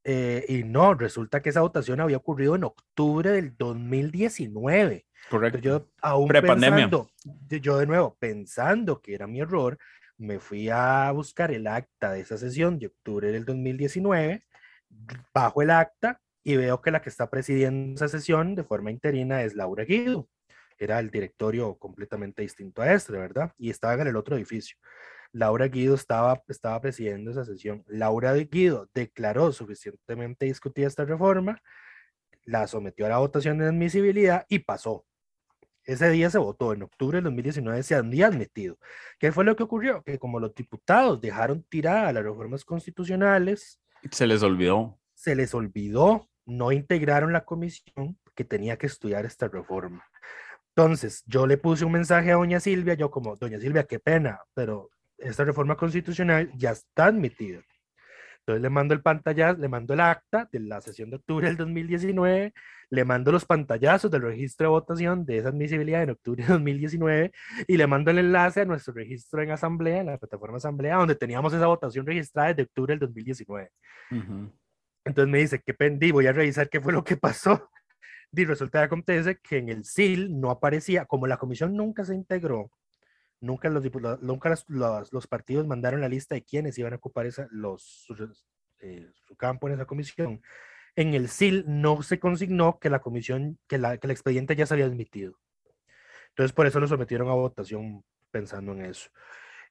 S1: Eh, y no, resulta que esa votación había ocurrido en octubre del 2019.
S2: Correcto.
S1: Entonces, yo aún
S2: Prepandemia.
S1: pensando, de- yo de nuevo, pensando que era mi error, me fui a buscar el acta de esa sesión de octubre del 2019, bajo el acta y veo que la que está presidiendo esa sesión de forma interina es Laura Guido. Era el directorio completamente distinto a este, ¿verdad? Y estaba en el otro edificio. Laura Guido estaba, presidiendo esa sesión. Laura Guido declaró suficientemente discutida esta reforma, la sometió a la votación de admisibilidad y pasó. Ese día se votó, en octubre del 2019 se había admitido. ¿Qué fue lo que ocurrió? Que como los diputados dejaron tiradas las reformas constitucionales,
S2: Se les olvidó.
S1: se les olvidó, no integraron la comisión que tenía que estudiar esta reforma. Entonces, yo le puse un mensaje a doña Silvia, yo como, doña Silvia, qué pena, pero esta reforma constitucional ya está admitida. Entonces le mando el pantallazo, le mando el acta de la sesión de octubre del 2019, le mando los pantallazos del registro de votación de esa admisibilidad en octubre de 2019 y le mando el enlace a nuestro registro en asamblea, en la plataforma asamblea, donde teníamos esa votación registrada desde octubre del 2019.
S2: Ujú.
S1: Entonces me dice, qué pendí, voy a revisar qué fue lo que pasó. Y resulta que acontece que en el SIL no aparecía, como la comisión nunca se integró, nunca los, nunca los, los partidos mandaron la lista de quiénes iban a ocupar esa, los, su, eh, su campo en esa comisión. En el SIL no se consignó que la comisión, que, la, que el expediente ya se había admitido. Entonces por eso lo sometieron a votación pensando en eso.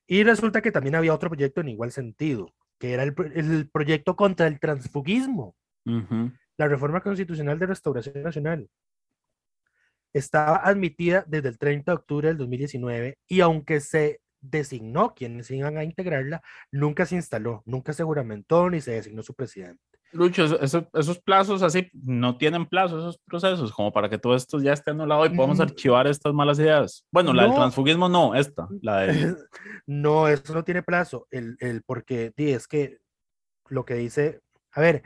S1: Y resulta que también había otro proyecto en igual sentido, que era el, el proyecto contra el transfugismo la reforma constitucional de restauración nacional estaba admitida desde el 30 de octubre del 2019 y aunque se designó quienes iban a integrarla, nunca se instaló, nunca se juramentó ni se designó su presidente.
S2: Lucho, eso- eso- esos plazos así no tienen plazo, esos procesos, como para que todo esto ya esté anulado y podamos
S1: Mm.
S2: archivar estas malas ideas. Bueno, la del
S1: No.
S2: transfugismo no, esta, la del...
S1: no, eso no tiene plazo, el, el porque es que lo que dice, a ver,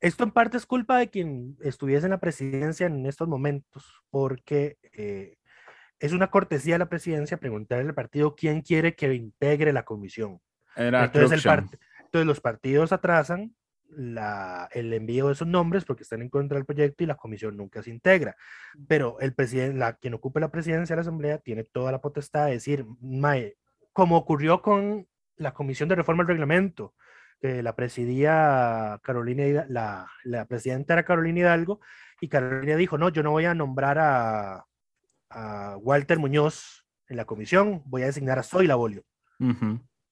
S1: esto en parte es culpa de quien estuviese en la presidencia en estos momentos, porque eh, es una cortesía de la presidencia preguntarle al partido quién quiere que integre la comisión.
S2: Era
S1: Entonces, el part- entonces los partidos atrasan la, el envío de esos nombres porque están en contra del proyecto y la comisión nunca se integra. Pero el presidente, la, quien ocupe la presidencia de la Asamblea tiene toda la potestad de decir, "Mae", como ocurrió con la Comisión de Reforma del Reglamento, que la presidía Carolina, la, la presidenta era Carolina Hidalgo, y Carolina dijo, no, yo no voy a nombrar a, a Walter Muñoz en la comisión, voy a designar a Zoila Bolio.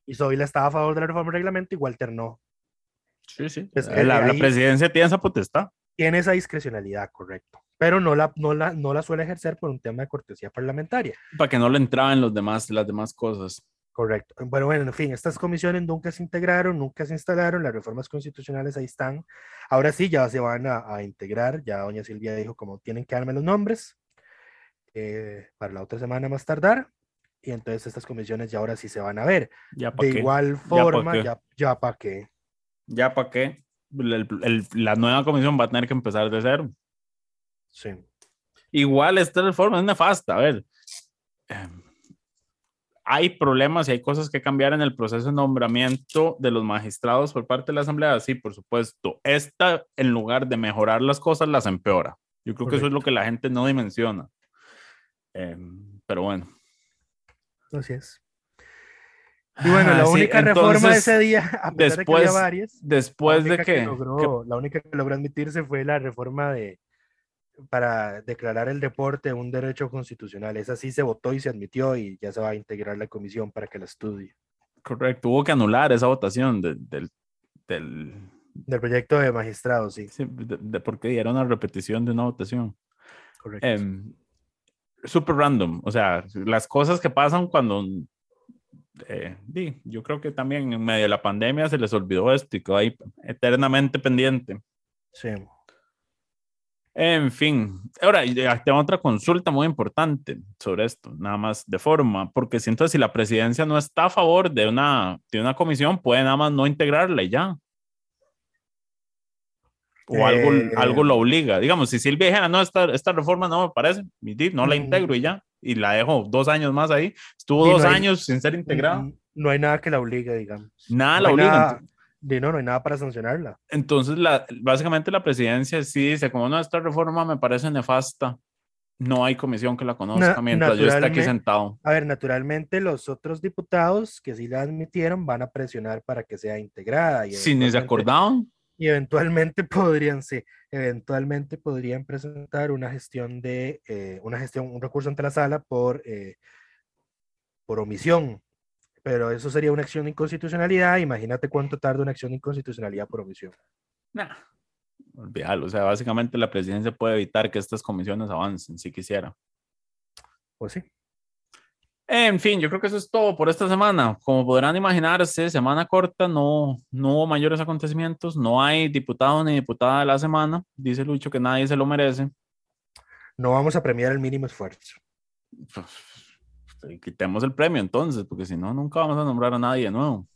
S1: Y Zoila estaba a favor de la reforma del reglamento y Walter no.
S2: Sí, sí.
S1: Pues,
S2: la,
S1: eh,
S2: la
S1: ahí-
S2: presidencia tiene esa potestad.
S1: Tiene esa discrecionalidad, correcto. Pero no la, no, la, no la suele ejercer por un tema de cortesía parlamentaria.
S2: Para que no le entraban los demás, las demás cosas.
S1: Correcto. Bueno, bueno, en fin, estas comisiones nunca se integraron, nunca se instalaron, las reformas constitucionales ahí están. Ahora sí, ya se van a, a integrar, ya doña Silvia dijo como tienen que darme los nombres eh, para la otra semana más tardar, y entonces estas comisiones ya ahora sí se van a ver.
S2: Ya
S1: De
S2: qué.
S1: igual forma, ya, ya para qué.
S2: Ya para qué. El- el- la nueva comisión va a tener que empezar de cero.
S1: Sí.
S2: Igual esta reforma es nefasta. A ver, em, hay problemas y hay cosas que cambiar en el proceso de nombramiento de los magistrados por parte de la Asamblea. Sí, por supuesto. Esta, en lugar de mejorar las cosas, las empeora. Yo creo que eso es lo que la gente no dimensiona. Em, pero bueno.
S1: Así es. Y bueno,
S2: Ah,
S1: la
S2: sí,
S1: única reforma de
S2: entonces,
S1: ese día, a pesar de que
S2: después-
S1: había varias,
S2: Después de
S1: única
S2: que,
S1: logró- la única que logró admitirse fue la reforma de para declarar el deporte un derecho constitucional. Esa sí se votó y se admitió y ya se va a integrar la comisión para que la estudie.
S2: correcto, hubo que anular esa votación de- del, del,
S1: Del proyecto de magistrados, sí,
S2: sí, de- de- porque era una repetición de una votación.
S1: correcto.
S2: Em, super random, o sea, las cosas que pasan cuando, eh, di, yo creo que también en medio de la pandemia se les olvidó esto y quedó ahí eternamente pendiente.
S1: sí.
S2: En fin, ahora tengo otra consulta muy importante sobre esto, nada más de forma, porque siento que si la presidencia no está a favor de una, de una comisión, puede nada más no integrarla y ya. O algo,
S1: Eh,
S2: algo lo obliga. Digamos, si Silvia dijera, no, esta, esta reforma no me parece, no la
S1: Mm.
S2: integro y ya, y la dejo dos años más ahí, estuvo dos
S1: no hay-
S2: años sin ser integrada,
S1: Mm, No hay nada que la obligue, digamos.
S2: nada
S1: no
S2: la obliga.
S1: nada- de no, no hay nada para sancionarla.
S2: Entonces, la, básicamente la presidencia sí dice, como no, esta reforma me parece nefasta, no hay comisión que la conozca
S1: Na-
S2: mientras yo esté aquí sentado.
S1: A ver, naturalmente los otros diputados que sí la admitieron van a presionar para que sea integrada. Y
S2: Si ni se acordaban,
S1: Y eventualmente podrían, sí, eventualmente podrían presentar una gestión de, eh, una gestión, un recurso ante la sala por, eh, por omisión. Pero eso sería una acción de inconstitucionalidad. Imagínate cuánto tarda una acción de inconstitucionalidad por omisión.
S2: nah, olvídalo. O sea, básicamente la presidencia puede evitar que estas comisiones avancen, si quisiera.
S1: Pues sí.
S2: En fin, yo creo que eso es todo por esta semana. Como podrán imaginarse, semana corta, no, no hubo mayores acontecimientos, no hay diputado ni diputada de la semana. Dice Lucho que nadie se lo merece.
S1: No vamos a premiar el mínimo esfuerzo.
S2: Pues, quitemos el premio entonces, porque si no, nunca vamos a nombrar a nadie de nuevo.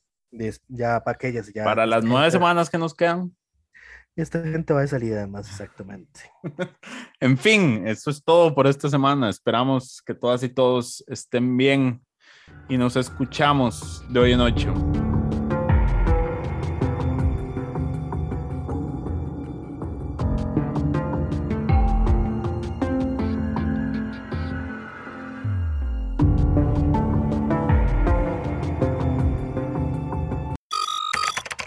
S1: Ya para aquellas, ya.
S2: Para las nueve semanas que nos quedan.
S1: Esta gente va de salida, además, exactamente.
S2: En fin, eso es todo por esta semana. Esperamos que todas y todos estén bien y nos escuchamos de hoy en ocho.